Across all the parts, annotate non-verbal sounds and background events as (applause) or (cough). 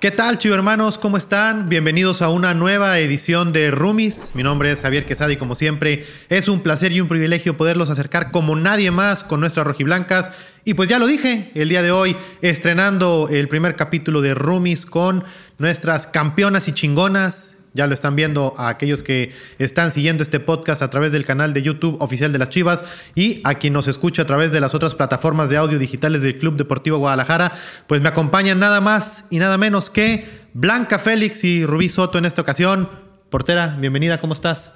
¿Qué tal, chivo hermanos? ¿Cómo están? Bienvenidos a una nueva edición de Rumis. Mi nombre es Javier Quesada y como siempre es un placer y un privilegio poderlos acercar como nadie más con nuestras rojiblancas. Y pues ya lo dije, el día de hoy estrenando el primer capítulo de Rumis con nuestras campeonas y chingonas ya lo están viendo a aquellos que están siguiendo este podcast a través del canal de YouTube oficial de las Chivas y a quien nos escucha a través de las otras plataformas de audio digitales del Club Deportivo Guadalajara, pues me acompañan nada más y nada menos que Blanca Félix y Rubí Soto en esta ocasión. Portera, bienvenida, ¿cómo estás?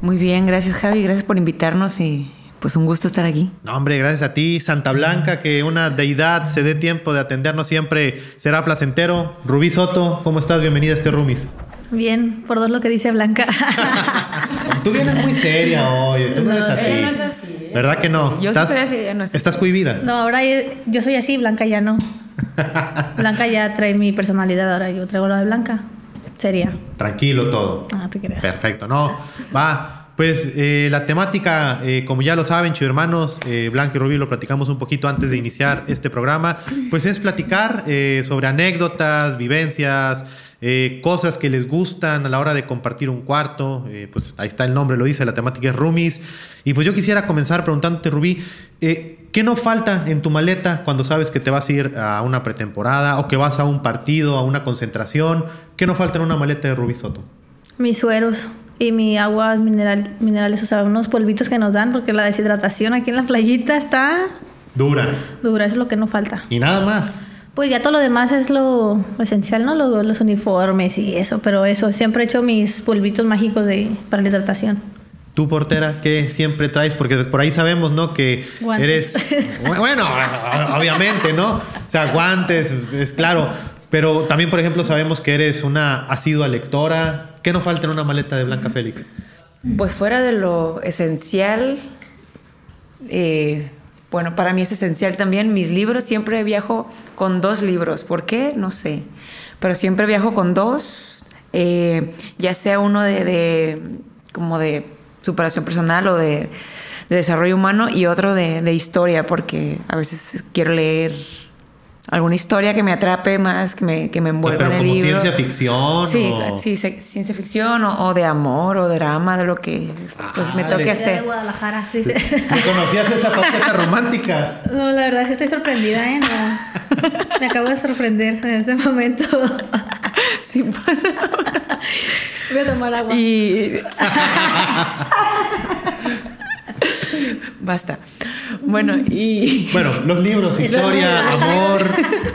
Muy bien, gracias Javi, gracias por invitarnos y pues un gusto estar aquí. No, hombre, gracias a ti, Santa Blanca, que una deidad se dé tiempo de atendernos siempre será placentero. Rubí Soto, ¿cómo estás? Bienvenida a este Rumis. Bien, por dos lo que dice Blanca. tú vienes muy seria hoy, tú no, eres así. Ella no es así. ¿Verdad que no? Yo ¿Estás, soy así, ella no es así. ¿Estás cohibida? No, ahora yo, yo soy así, Blanca ya no. (laughs) Blanca ya trae mi personalidad, ahora yo traigo la de Blanca. Sería. Tranquilo todo. Ah, te creas. Perfecto, no. Va. Pues eh, la temática, eh, como ya lo saben, chido hermanos, eh, Blanca y Rubí lo platicamos un poquito antes de iniciar este programa, pues es platicar eh, sobre anécdotas, vivencias, eh, cosas que les gustan a la hora de compartir un cuarto. eh, pues ahí está el nombre, lo dice, la temática es roomies. Y pues yo quisiera comenzar preguntándote, Rubí, eh, ¿qué no falta en tu maleta cuando sabes que te vas a ir a una pretemporada o que vas a un partido, a una concentración? ¿Qué no falta en una maleta de Rubí Soto? Mis sueros y mi aguas mineral, minerales, o sea, unos polvitos que nos dan, porque la deshidratación aquí en la playita está Dura. dura, eso es lo que no falta. Y nada más. Pues ya todo lo demás es lo, lo esencial, ¿no? Lo- los uniformes y eso, pero eso, siempre he hecho mis polvitos mágicos de, para la hidratación. Tú, portera, ¿qué siempre traes? Porque por ahí sabemos, ¿no? Que Guantes. eres. (laughs) Bueno, obviamente, ¿no? O sea, guantes, es claro. Pero también, por ejemplo, sabemos que eres una asidua lectora. ¿Qué no falta en una maleta de Blanca Félix? Pues fuera de lo esencial, eh, bueno, para mí es esencial también mis libros. Siempre viajo con dos libros. ¿Por qué? No sé. Pero siempre viajo con dos, eh, ya sea uno de, de- como de superación personal o de, de desarrollo humano y otro de historia, porque a veces quiero leer alguna historia que me atrape más, que me, que me O sea, envuelva pero en el como libro. ciencia ficción. Sí, o- sí, ciencia ficción o, o de amor o drama, de lo que pues, me toque de hacer. Guadalajara, dice. ¿Me conocías esa faceta romántica? No, la verdad sí estoy sorprendida, ¿eh? No. Me acabo de sorprender en este momento. Sí. Voy a tomar agua. y. (laughs) Basta. Bueno, (laughs) y. Bueno, los libros, (laughs) historia, amor,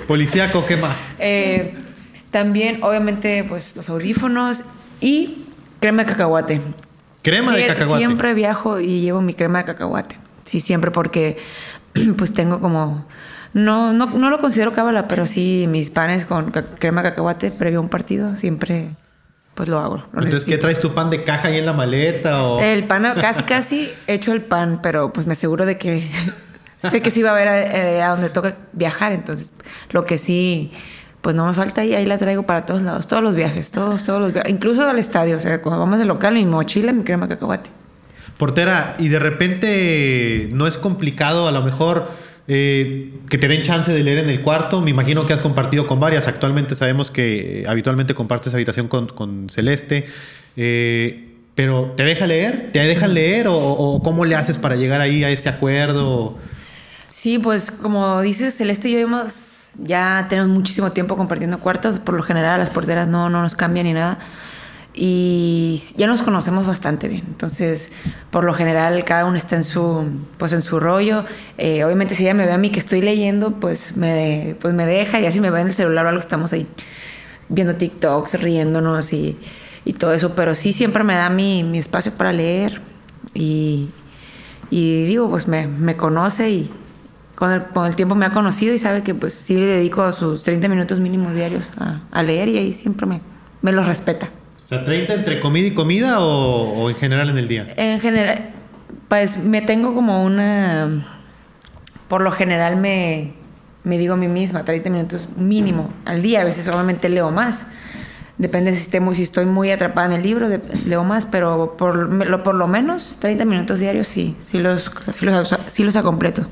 policíaco, ¿qué más? eh, también, obviamente, pues los audífonos y crema de cacahuate. Crema de cacahuate. Siempre viajo y llevo mi crema de cacahuate. Sí, siempre porque (clears throat) pues tengo como... No, no, no lo considero cábala, pero sí mis panes con crema de cacahuate previo a un partido siempre pues lo hago. lo Entonces, ¿qué traes tu pan de caja ahí en la maleta? O... El pan, casi casi he hecho el pan, pero pues me aseguro de que (laughs) sé que sí va a haber eh, a donde toca viajar, entonces lo que sí, pues no me falta y ahí la traigo para todos lados, todos los viajes, todos, todos los viajes, incluso al estadio, o sea, cuando vamos al local, mi mochila, mi crema cacahuate. Portera, y de repente no es complicado a lo mejor eh, que te den chance de leer en el cuarto. Me imagino que has compartido con varias. Actualmente sabemos que eh, habitualmente compartes habitación con, con Celeste. Eh, pero ¿te deja leer? ¿Te dejan leer? ¿O, o cómo le haces para llegar ahí a ese acuerdo? Sí, pues como dices, Celeste y yo hemos, ya tenemos muchísimo tiempo compartiendo cuartos, por lo general las porteras no, no nos cambian ni nada. Y ya nos conocemos bastante bien. Entonces, por lo general, cada uno está en su, pues en su rollo. Eh, obviamente, si ella me ve a mí que estoy leyendo, pues me, pues me deja. Y así me ve en el celular o algo, estamos ahí viendo TikToks, riéndonos y, y todo eso. Pero sí siempre me da mi, mi espacio para leer. Y, y digo, pues me, me conoce y con el, con el tiempo me ha conocido y sabe que pues sí le dedico sus 30 minutos mínimos diarios a, a leer y ahí siempre me, me los respeta. Sea, ¿30 entre comida y comida o, o en general en el día? En general, pues me tengo como una... Por lo general me, me digo a mí misma 30 minutos mínimo al día. A veces obviamente leo más. Depende si, esté muy, si estoy muy atrapada en el libro, de- leo más, pero por lo, por lo menos 30 minutos diarios sí, sí los, sí los, sí los completo.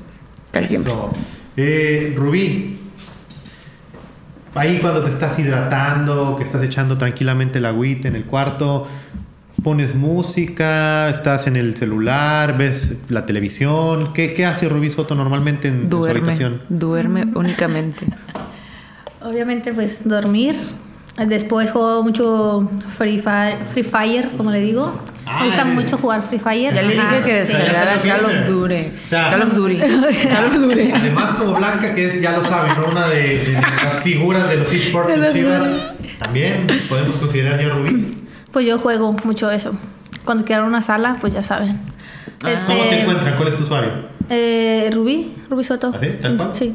Casi siempre. Eso. Eh, Rubí, ahí cuando te estás hidratando, que estás echando tranquilamente el agüita en el cuarto, pones música, estás en el celular, ves la televisión. ¿Qué, qué hace Rubí Soto normalmente en, en su Duerme, habitación? duerme únicamente. (laughs) Obviamente, pues dormir. Después juego mucho Free Fire, Free Fire como le digo. Ah, Me gusta eh. mucho jugar Free Fire. Ya le dije que sí. descargara está Call of. Duty. O sea, Call of Duty. (laughs) Call of Duty. Además, como Blanca, que es, ya lo saben, ¿no? una de, de las figuras de los esports en Chivas, también podemos considerar ya Rubí. Pues yo juego mucho eso. Cuando quiero una sala, pues ya saben. ¿Cómo te encuentran? ¿Cuál es tu usuario? Eh, Rubí, Rubí Soto. ¿Ah, sí? ¿Tal cual? Sí.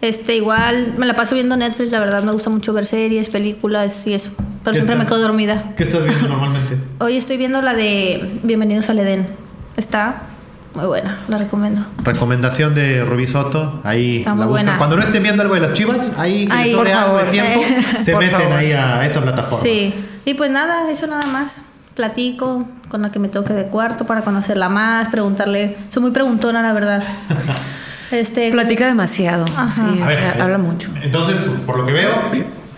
Este, igual me la paso viendo Netflix, la verdad me gusta mucho ver series, películas y eso. Pero ¿Qué siempre me quedo dormida. ¿Qué estás viendo normalmente? (laughs) Hoy estoy viendo la de Bienvenidos al Edén. Está muy buena, la recomiendo. Recomendación de Rubí Soto. Ahí Está la muy buscan. buena. Cuando no estén viendo algo de las chivas, ahí que Ahí, sobre algo de tiempo, (laughs) se Por meten favor. ahí a esa plataforma. Sí. Y pues nada, eso nada más. Platico con la que me toque de cuarto para conocerla más, preguntarle. Soy muy preguntona, la verdad. (laughs) Este, Platica demasiado. Ajá. Sí, A o ver, sea, eh, habla mucho. Entonces, por lo que veo,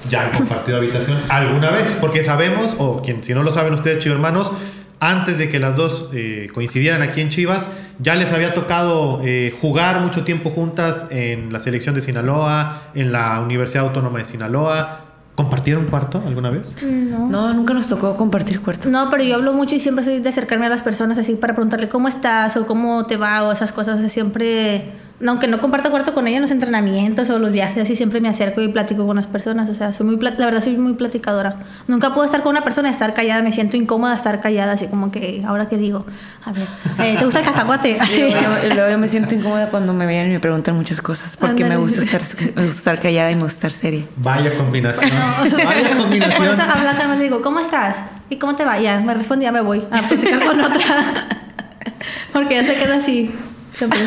ya han compartido habitación alguna vez, porque sabemos, o quien, si no lo saben ustedes, chivos hermanos, antes de que las dos eh, coincidieran aquí en Chivas, ya les había tocado eh, jugar mucho tiempo juntas en la selección de Sinaloa, en la Universidad Autónoma de Sinaloa. ¿Compartieron cuarto alguna vez? no. No, nunca nos tocó compartir cuarto. No, pero yo hablo mucho y siempre soy de acercarme a las personas así para preguntarle cómo estás o cómo te va o esas cosas. O sea, siempre, aunque no comparto cuarto con ella en los entrenamientos o los viajes, así siempre me acerco y platico con las personas. O sea, soy muy, la verdad soy muy platicadora. Nunca puedo estar con una persona y estar callada. Me siento incómoda estar callada, así como que, ahora que digo, a ver, eh, ¿te gusta el cacahuate? (laughs) Así. luego, luego me siento incómoda cuando me vienen y me preguntan muchas cosas. Porque me gusta estar, me gusta estar callada y me gusta estar seria. Vaya combinación. Vaya Por eso combinación. habla le digo, ¿cómo estás? ¿Y cómo te va? Ya, me responde, ya me voy a platicar con otra. (laughs) Porque ya se queda así, siempre.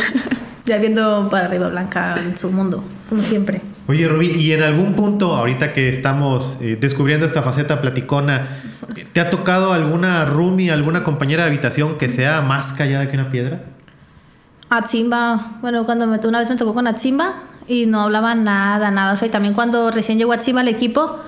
Ya viendo para arriba Blanca en su mundo, como siempre. Oye, Rubí, y en algún punto, ahorita que estamos eh, descubriendo esta faceta platicona, ¿te ha tocado alguna roomie, alguna compañera de habitación que sea más callada que una piedra? Atzimba, bueno, cuando me, una vez me tocó con Atzimba y no hablaba nada, nada. O sea, y también cuando recién llegó Atzimba al equipo,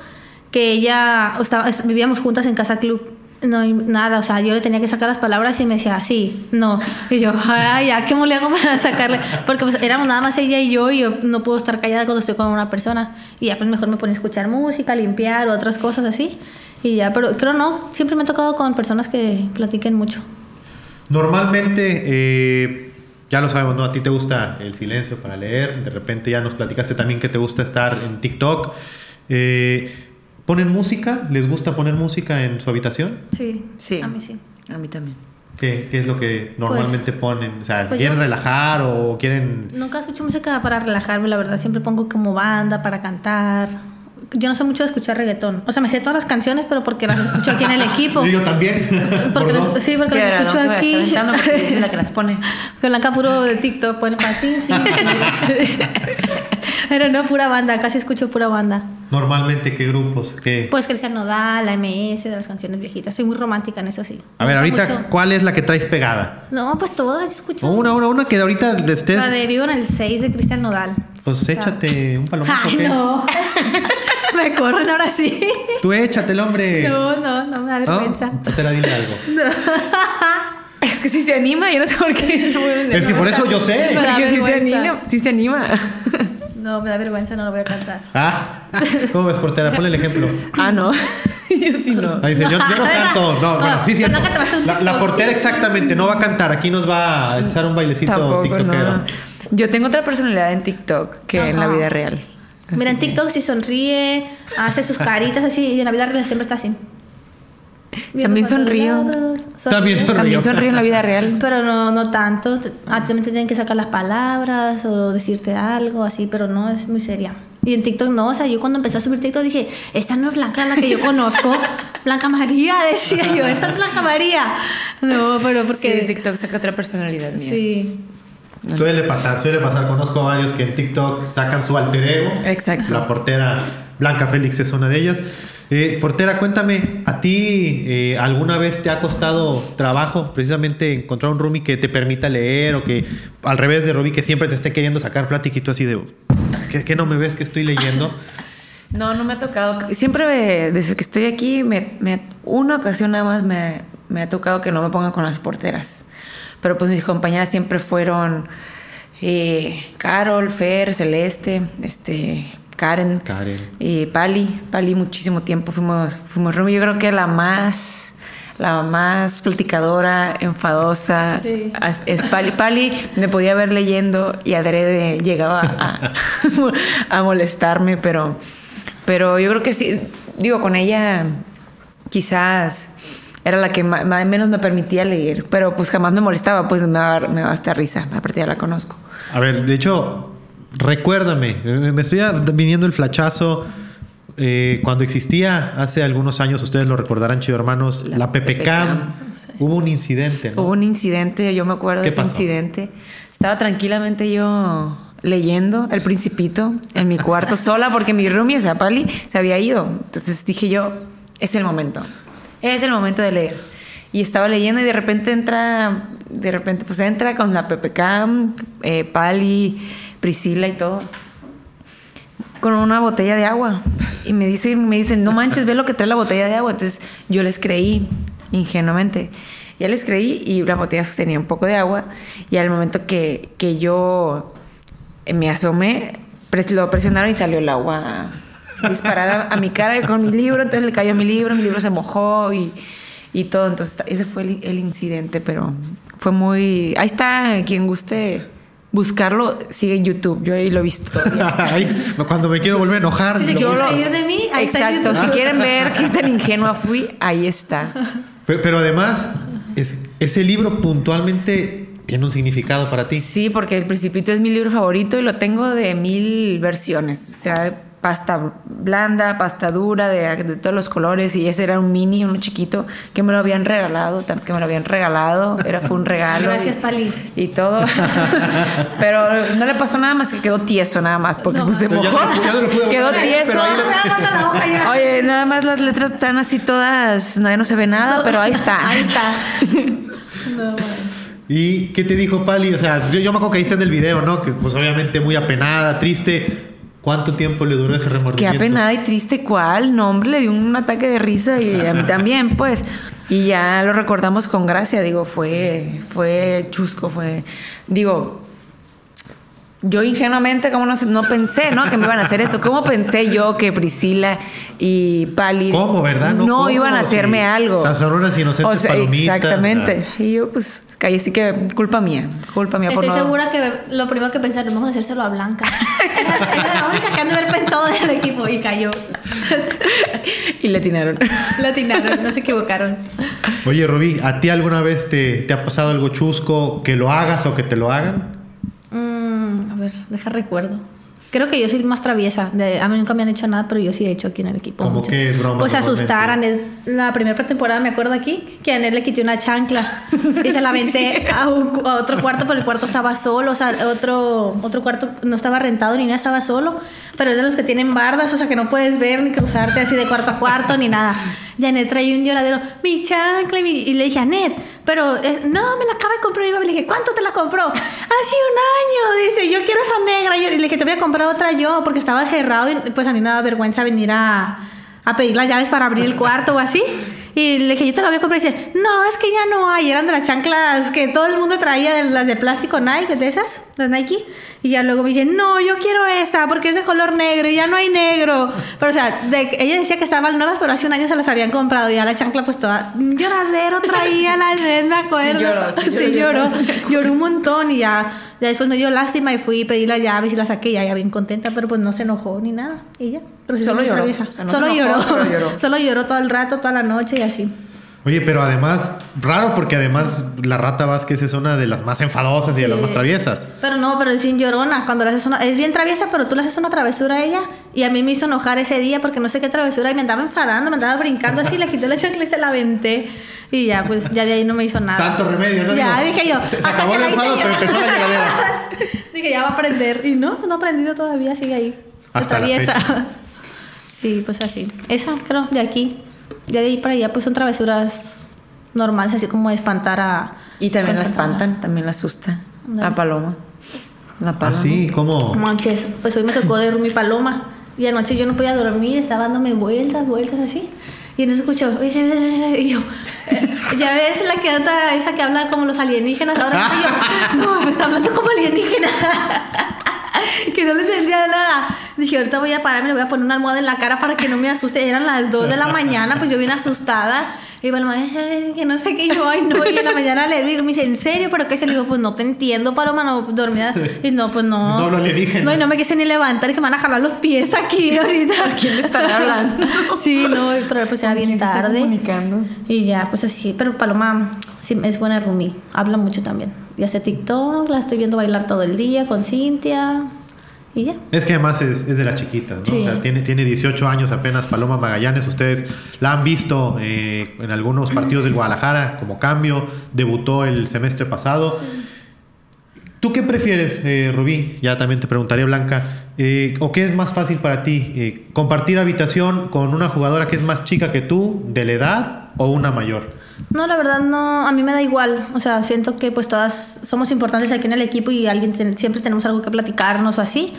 que ella estaba, est- vivíamos juntas en Casa Club. No, y nada, o sea, yo le tenía que sacar las palabras y me decía, sí, no. Y yo, ay, ya, ¿cómo le hago para sacarle? Porque pues éramos nada más ella y yo y yo no puedo estar callada cuando estoy con una persona. Y ya pues mejor me pone a escuchar música, limpiar o otras cosas así. Y ya, pero creo no, siempre me ha tocado con personas que platiquen mucho. Normalmente, eh, ya lo sabemos, ¿no? A ti te gusta el silencio para leer. De repente ya nos platicaste también que te gusta estar en TikTok. Eh, ¿Ponen música? ¿Les gusta poner música en su habitación? Sí, Sí. a mí sí. A mí también. ¿Qué, qué es lo que normalmente ponen? O sea, pues ¿quieren yo- relajar o quieren...? Nunca escucho música para relajarme, la verdad. Siempre pongo como banda para cantar. Yo no sé mucho de escuchar reggaetón. O sea, me sé todas las canciones, pero porque las escucho aquí en el equipo. (laughs) Yo también. (laughs) Porque sí, porque las escucho no aquí. la que las pone. (laughs) La puro de TikTok pone para ti. Pero no, pura banda. Casi escucho pura banda. Normalmente, ¿qué grupos? ¿Qué? Pues Cristian Nodal, la MS, de las canciones viejitas. Soy muy romántica en eso, sí. A ver, ahorita, mucho. ¿cuál es la que traes pegada? No, pues todas escucho. O una, una, una que ahorita estés... La de Vivo en el 6 de Cristian Nodal. Pues échate un palomazo, Ay, ¿qué? no. (laughs) me corren ahora sí. Tú échatelo, hombre. No, no, no me da ¿No? vergüenza. Espera, dile algo. (laughs) Es que si se anima, yo no sé por qué. (laughs) no voy a Es que por eso yo sé. Me da Porque si se anima, sí se anima. No, me da vergüenza, no lo voy a cantar. Ah, ¿cómo ves, portera? Ponle el ejemplo. Ah, no. (laughs) Yo sí no. Ahí dice, yo, yo no canto. No, bueno, sí, No, cierto. no La, portera exactamente no va a cantar. Aquí nos va a echar un bailecito Tampoco, tiktokero. no. Yo tengo otra personalidad en TikTok que en la Ajá. vida real. Mira, en TikTok si sonríe, hace sus (laughs) caritas así, y en la vida real siempre está así. También sonrío. También sonrío. También sonrío en la vida real. Pero no, no tanto. Ah, también te tienen que sacar las palabras o decirte algo así, pero no, es muy seria. Y en TikTok no, o sea, yo cuando empecé a subir TikTok dije, esta no es Blanca la que yo conozco. (laughs) Blanca María, decía yo, esta es Blanca María. No, pero Porque porque... TikTok saca otra personalidad mía. Sí. Suele pasar, suele pasar. Conozco a varios que en TikTok sacan su alter ego. Exacto. La portera Blanca Félix es una de ellas. Eh, portera, cuéntame, ¿a ti eh, alguna vez te ha costado trabajo precisamente encontrar un roomie que te permita leer o que al revés de Robbie que siempre te esté queriendo sacar plática y tú así de, ¿qué, qué no me ves que estoy leyendo? (laughs) No, no me ha tocado. Siempre desde que estoy aquí, una ocasión nada más me, me ha tocado que no me pongan con las porteras. Pero pues mis compañeras siempre fueron eh, Carol, Fer, Celeste, este, Karen, Karen. y Pali. Pali muchísimo tiempo fuimos, fuimos roomie. Yo creo que la más, la más platicadora, enfadosa, Sí. es Pali. Pali me podía ver leyendo y adrede llegaba a, (laughs) a molestarme, pero, pero yo creo que sí, digo, con ella quizás era la que ma- menos me permitía leer, pero pues jamás me molestaba, pues me me daba hasta risa, aparte ya la conozco. A ver, de hecho, recuérdame, me estoy viniendo el flachazo. eh, cuando existía hace algunos años, ustedes lo recordarán, chido hermanos, la, La PPCam, PPCam. hubo un incidente, ¿no? Hubo un incidente, yo me acuerdo ¿Qué de ese pasó? incidente. Estaba tranquilamente yo leyendo El Principito en mi cuarto sola porque mi roomie, o sea, Pali, se había ido. Entonces dije yo, es el momento. Es el momento de leer. Y estaba leyendo y de repente entra, de repente pues entra con la PPCam, eh, Pali, Priscila y todo con una botella de agua. Y me dicen, me dicen, no manches, ve lo que trae la botella de agua. Entonces yo les creí, ingenuamente. Ya les creí y la botella sostenía un poco de agua. Y al momento que, que yo me asomé, pres- lo presionaron y salió el agua disparada a mi cara con mi libro. Entonces le cayó mi libro, mi libro se mojó y, y todo. Entonces ese fue el incidente, pero fue muy... Ahí está, quien guste buscarlo, sigue en YouTube. Yo ahí lo he visto. (laughs) Ay, cuando me quiero volver a enojar. Si se lo quieren busco. reír de mí, ahí Exacto, si quieren ver qué tan ingenua fui, ahí está. Pe- Pero además, es- ese libro puntualmente tiene un significado para ti. Sí, porque El Principito es mi libro favorito y lo tengo de mil versiones. O sea, pasta blanda, pasta dura, de, de todos los colores. Y ese era un mini, uno chiquito, que me lo habían regalado, que me lo habían regalado. Era, fue un (laughs) regalo. Gracias, y- Pali. Y todo. (laughs) Pero no le pasó nada más que quedó tieso, nada más, porque No. pues, se mojó. ya quedó tieso. la. (laughs) Oye, nada más las letras están así todas, no, ya no se ve nada, pero ahí está. Ahí está. No. ¿Y qué te dijo Pali? O sea, yo, yo me acuerdo que ahí está en el video, ¿no? Que pues obviamente muy apenada, triste. ¿Cuánto tiempo le duró ese Qué remordimiento? apenada y triste cuál, no hombre, le dio un ataque de risa y a mí también, pues. Y ya lo recordamos con gracia, digo, fue, fue chusco, fue, digo, yo ingenuamente, como no, no pensé, ¿no? Que me iban a hacer esto. ¿Cómo pensé yo que Priscila y Pali ¿Cómo, verdad? No, no, ¿cómo? iban a hacerme Sí. algo? O sea, son unas inocentes palomitas, Exactamente. Y yo, pues, caí así que culpa mía, culpa mía Estoy por no- segura que lo primero que pensaron, vamos a hacérselo a Blanca. (laughs) Es la única que han de haber pensado del equipo y cayó. y le tiraron. Lo atinaron, no se equivocaron. Oye, Rubí, ¿a ti alguna vez te, te ha pasado algo chusco que lo hagas o que te lo hagan? Ver, deja recuerdo. Creo que yo soy más traviesa. De- a mí nunca me han hecho nada, pero yo sí he hecho aquí en el equipo. ¿Cómo qué broma Pues asustar a? Ned. La primera pretemporada me acuerdo aquí que a Ned le quité una chancla y se la (laughs) aventé a, un a otro cuarto, pero el cuarto estaba solo. O sea, otro, otro cuarto no estaba rentado ni nada, estaba solo. Pero es de los que tienen bardas, o sea, que no puedes ver ni cruzarte así de cuarto a cuarto ni nada. Y Anet traía un lloradero, mi chancla, y, le dije, Anet, pero eh, no, me la acaba de comprar mi. Y le dije, ¿cuánto te la compró? Hace un año. Dice, yo quiero esa negra. Y le dije, te voy a comprar otra yo, porque estaba cerrado y pues a mí me daba vergüenza venir a pedir las llaves para abrir el cuarto o así. Y le dije, yo te la voy a comprar. Y dice, no, es que ya no hay. Eran de las chanclas que todo el mundo traía, de las de plástico Nike, de esas, las Nike. Y ya luego me dice, no, yo quiero esa porque es de color negro y ya no hay negro. Pero o sea, de- ella decía que estaban nuevas, pero hace un año se las habían comprado. Y ya la chancla, pues toda lloradero traía la red, me acuerdo. Sí lloró, sí Sí lloró. lloró. Lloró un montón y ya, ya después me dio lástima y fui y pedí las llaves y las saqué y ya, bien contenta, pero pues no se enojó ni nada. Y ya. Pero sí Solo lloró. traviesa. O sea, no solo, se enojó, lloró. solo lloró. (laughs) Solo lloró todo el rato, toda la noche y así. Oye, pero además, raro porque además la rata Vázquez es una de las más enfadosas y de las más traviesas. Pero no, pero es bien llorona. Cuando le haces una. Es bien traviesa, pero tú le haces una travesura a ella. Y a mí me hizo enojar ese día porque no sé qué travesura. Y me andaba enfadando, me andaba brincando así. Le quité la chancla y se la aventé. Y ya, pues ya de ahí no me hizo nada. Santo remedio, ¿no? Ya, Digo, dije yo. se- se hasta acabó que el enfado, pero empezó la lloradera. (laughs) dije, ya va a aprender. Y no, no ha aprendido todavía, sigue ahí. Hasta Está la fecha. (laughs) Sí, pues así. Esa, creo, de aquí. Ya de ahí para allá, pues son travesuras normales, así como de espantar a. Y también la espantan, también la asusta. La paloma. La Ah, paloma. sí, ¿cómo? Manches, pues hoy me tocó de mi paloma. Y anoche yo no podía dormir, estaba dándome vueltas, vueltas así. Y en eso escucho, y yo, (laughs) ya ves la que anda, esa que habla como los alienígenas. Ahora yo, (laughs) no, me está hablando como alienígena. (laughs) que no le entendía nada. Dije, ahorita voy a pararme, le voy a poner una almohada en la cara para que no me asuste. Eran las 2 de la mañana, pues yo vine asustada. Y Paloma, que no sé qué, yo, ay, no. Y en la mañana le digo, me dice, ¿en serio? ¿Pero qué se le digo? Pues no te entiendo, Paloma, no, dormida. Y no, pues no. No lo dije. No, y no me quise ni levantar, y que me van a jalar los pies aquí ahorita. ¿A quién le están hablando? (laughs) sí, no, pero pues era bien tarde. comunicando? Y ya, pues así. Pero Paloma sí, es buena Rumi, habla mucho también. Y hace TikTok, la estoy viendo bailar todo el día con Cintia. Y ya. Es que además es, es de las chiquitas, ¿no? Sí. O sea, tiene, tiene 18 años apenas Paloma Magallanes. Ustedes la han visto eh, en algunos partidos del Guadalajara como cambio. Debutó el semestre pasado. ¿Tú qué prefieres, eh, Rubí? Ya también te preguntaré, Blanca. Eh, ¿O qué es más fácil para ti? ¿Compartir habitación con una jugadora que es más chica que tú, de la edad, o una mayor? No, la verdad no, a mí me da igual. O sea, siento que pues todas somos importantes aquí en el equipo y alguien siempre tenemos algo que platicarnos o así.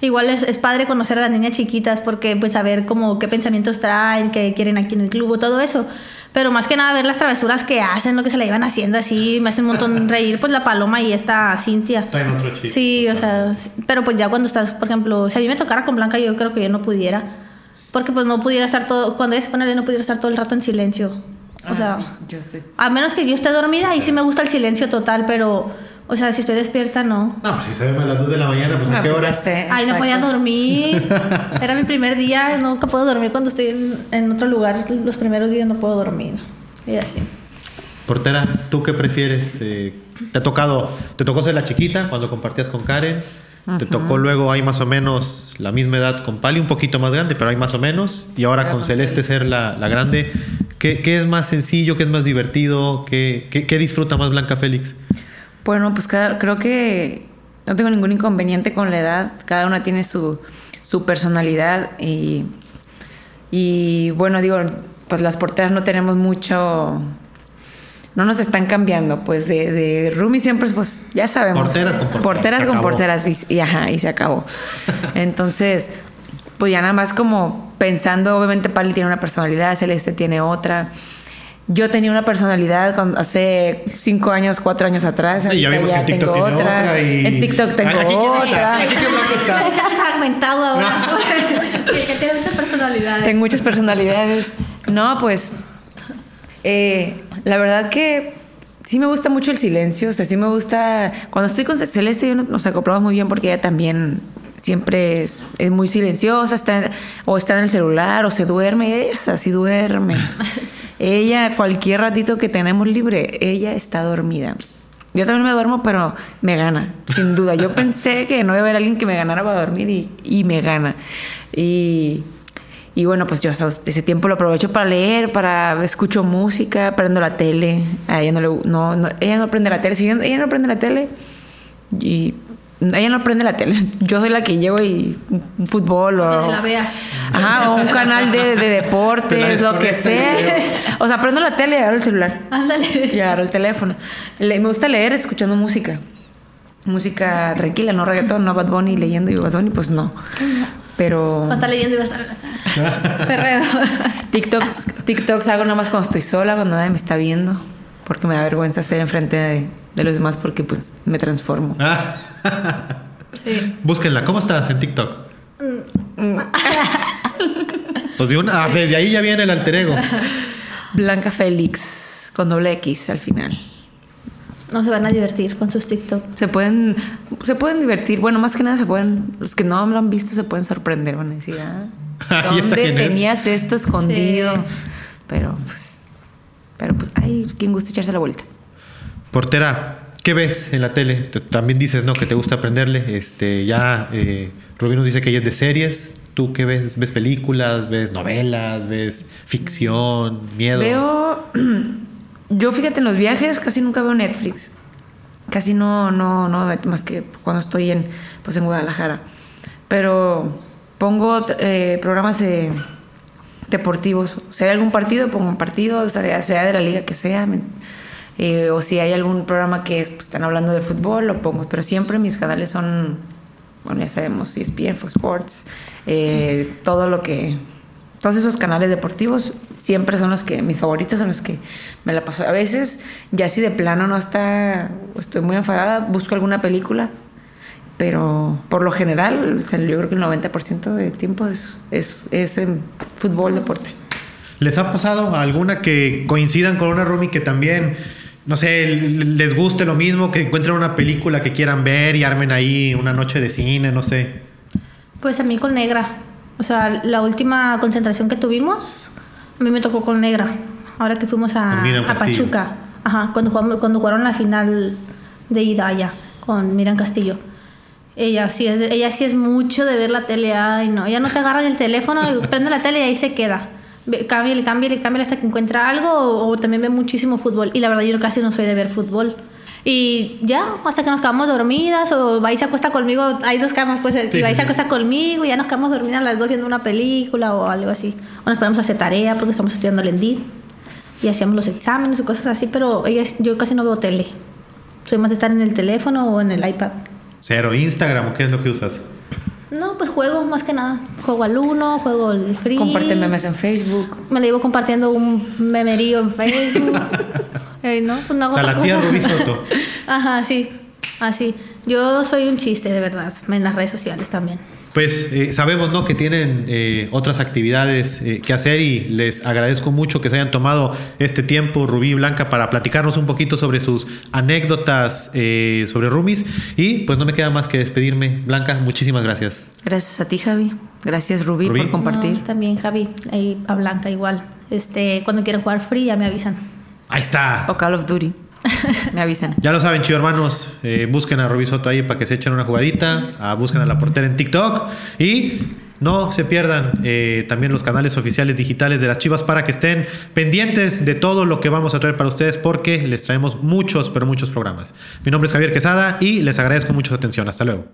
Igual es, es padre conocer a las niñas chiquitas porque pues saber como qué pensamientos traen, qué quieren aquí en el club, o todo eso. Pero más que nada ver las travesuras que hacen, lo que se la iban haciendo así, me hace un montón (laughs) reír pues la Paloma y esta Cintia. Traen otro chico. Sí, o sea, pero pues ya cuando estás, por ejemplo, si a mí me tocara con Blanca, yo creo que yo no pudiera. Porque pues no pudiera estar todo, cuando ella se pone no pudiera estar todo el rato en silencio. O Ah, sea, sí, yo estoy. a menos que yo esté dormida, y sí me gusta el silencio total, pero, o sea, si estoy despierta, no. No, pues si se ven a las 2 de la mañana, pues Ah, ¿a qué pues hora? sé, Ay, no podía dormir. (laughs) Era mi primer día, nunca puedo dormir cuando estoy en, en otro lugar. Los primeros días no puedo dormir. Y así. Portera, ¿tú qué prefieres? Eh, ¿Te ha tocado, te tocó ser la chiquita cuando compartías con Karen? ¿Te tocó luego, hay más o menos la misma edad con Pali, un poquito más grande, pero hay más o menos? Y ahora Ahora con con Celeste ser la, la grande. ¿Qué, qué es más sencillo? ¿Qué es más divertido? ¿Qué, qué, qué disfruta más Blanca Félix? Bueno, pues cada- creo que no tengo ningún inconveniente con la edad. Cada una tiene su, su personalidad y, y bueno, digo, pues las porteras no tenemos mucho... No nos están cambiando, pues de, de Rumi siempre, pues ya sabemos. Portera con portera, Porteras con porteras y, y ajá, y se acabó. (laughs) Entonces, pues ya nada más como pensando, obviamente Pali tiene una personalidad, Celeste tiene otra. Yo tenía una personalidad cuando, hace cinco años, cuatro años atrás. Y ya vimos que en TikTok tengo tiene otra y- En TikTok tengo otra. (laughs) Fragmentado ahora. que, (laughs) que tiene muchas personalidades. Tengo muchas personalidades. No, pues eh, la verdad que sí me gusta mucho el silencio. O sea, sí me gusta. Cuando estoy con Celeste, yo no- nos acoplamos muy bien porque ella también siempre es, es muy silenciosa, está, o está en el celular, o se duerme. y Ella así duerme. (laughs) ella, cualquier ratito que tenemos libre, ella está dormida. Yo también me duermo, pero me gana, sin duda. Yo pensé que no iba a haber alguien que me ganara para dormir y, y me gana. Y, y bueno, pues yo ese tiempo lo aprovecho para leer, para escucho música, prendo la tele. A ella no le no, no- ella no prende la tele. Si yo- ella no prende la tele y ella no prende la tele. (laughs) Yo soy la que llevo y un fútbol o Que la veas. Ajá, o un canal de, de deportes, lo que sea. video. (laughs) O sea, prendo la tele y agarro el celular. Ándale. Y agarro el teléfono. Le- me gusta leer escuchando música. Música tranquila, no reggaetón, no Bad Bunny leyendo y Bad Bunny, pues no. Pero Va a estar leyendo y va a estar. (laughs) Perreo. TikToks, TikToks hago nada más cuando estoy sola, cuando nadie me está viendo. Porque me da vergüenza hacer enfrente de, de los demás porque pues me transformo. Ah, Sí. Búsquenla. ¿Cómo estás en TikTok? (laughs) Pues de una, ah, desde ahí ya viene el alter ego. Blanca Félix con doble X al final. No se van a divertir con sus TikTok. Se pueden, se pueden divertir. Bueno, más que nada se pueden, los que no lo han visto se pueden sorprender. Van a decir, ah, (laughs) ¿Y esta ¿dónde quién es? tenías esto escondido? Sí. Pero pues, pero pues, ay, quien guste echarse la vuelta. Portera, ¿qué ves en la tele? También dices, ¿no? Que te gusta aprenderle. Este, ya eh, nos dice que ella es de series. ¿Tú qué ves? ¿Ves películas? ¿Ves novelas? ¿Ves ficción? ¿Miedo? Veo, (clears throat) yo fíjate en los viajes casi nunca veo Netflix. Casi no, no, no, más que cuando estoy en, pues en Guadalajara. Pero pongo eh, programas eh, deportivos. Si hay algún partido, pongo un partido, sea, sea de la liga que sea. Eh, o si hay algún programa que es, pues, están hablando de fútbol, lo pongo. Pero siempre mis canales son bueno, ya sabemos, ESPN, Fox Sports, eh, todo lo que todos esos canales deportivos siempre son los que, mis favoritos son los que me la paso. A veces, ya si de plano no está, estoy muy enfadada, busco alguna película, pero por lo general, yo creo que el 90% del tiempo es, es, es en fútbol, deporte. ¿Les ha pasado alguna que coincidan con una roomie que también, no sé, les guste lo mismo, que encuentren una película que quieran ver y armen ahí una noche de cine, no sé? Pues a mí con Negra. O sea, la última concentración que tuvimos, a mí me tocó con Negra. Ahora que fuimos a, a Pachuca. Ajá, cuando, jugamos, cuando jugaron la final de ida allá con Miran Castillo. Ella sí, es, ella sí es mucho de ver la tele. Ay, no. Ella no te agarra el teléfono, (laughs) prende la tele y ahí se queda. Cámbiale, cámbiale, cámbiale hasta que encuentra algo. O, o, también ve muchísimo fútbol. Y la verdad, yo casi no soy de ver fútbol. Y ya, hasta que nos quedamos dormidas, o vais se acuesta conmigo, hay dos camas, pues, y vais se acuesta conmigo, y ya nos quedamos dormidas las dos viendo una película o algo así. O nos ponemos a hacer tarea porque estamos estudiando el ENDIT, y hacíamos los exámenes o cosas así, pero ella, yo casi no veo tele. Soy más de estar en el teléfono o en el iPad. Cero, Instagram, ¿o qué es lo que usas? No, pues juego más que nada. Juego al uno, juego el free. Comparte memes en Facebook. Me la llevo compartiendo un memerío en Facebook. (laughs) Eh, no, pues no hago o sea, la tía Rubí Soto. (laughs) Ajá, sí. Así. Yo soy un chiste, de verdad, en las redes sociales también. Pues eh, sabemos ¿no? que tienen eh, otras actividades eh, que hacer y les agradezco mucho que se hayan tomado este tiempo, Rubí y Blanca, para platicarnos un poquito sobre sus anécdotas sobre Rumis. Y pues no me queda más que despedirme. Blanca, muchísimas gracias. Gracias a ti, Javi. Gracias, Rubí, por compartir. No, también, Javi. Y a Blanca igual. Este, cuando quieran jugar free, ya me avisan. Ahí está. O Call of Duty. (laughs) Me avisan. Ya lo saben, chido hermanos. Eh, busquen a Rubí ahí para que se echen una jugadita. Ah, busquen a la portera en TikTok. Y no se pierdan eh, también los canales oficiales digitales de las Chivas para que estén pendientes de todo lo que vamos a traer para ustedes porque les traemos muchos, pero muchos programas. Mi nombre es Javier Quesada y les agradezco mucho su atención. Hasta luego.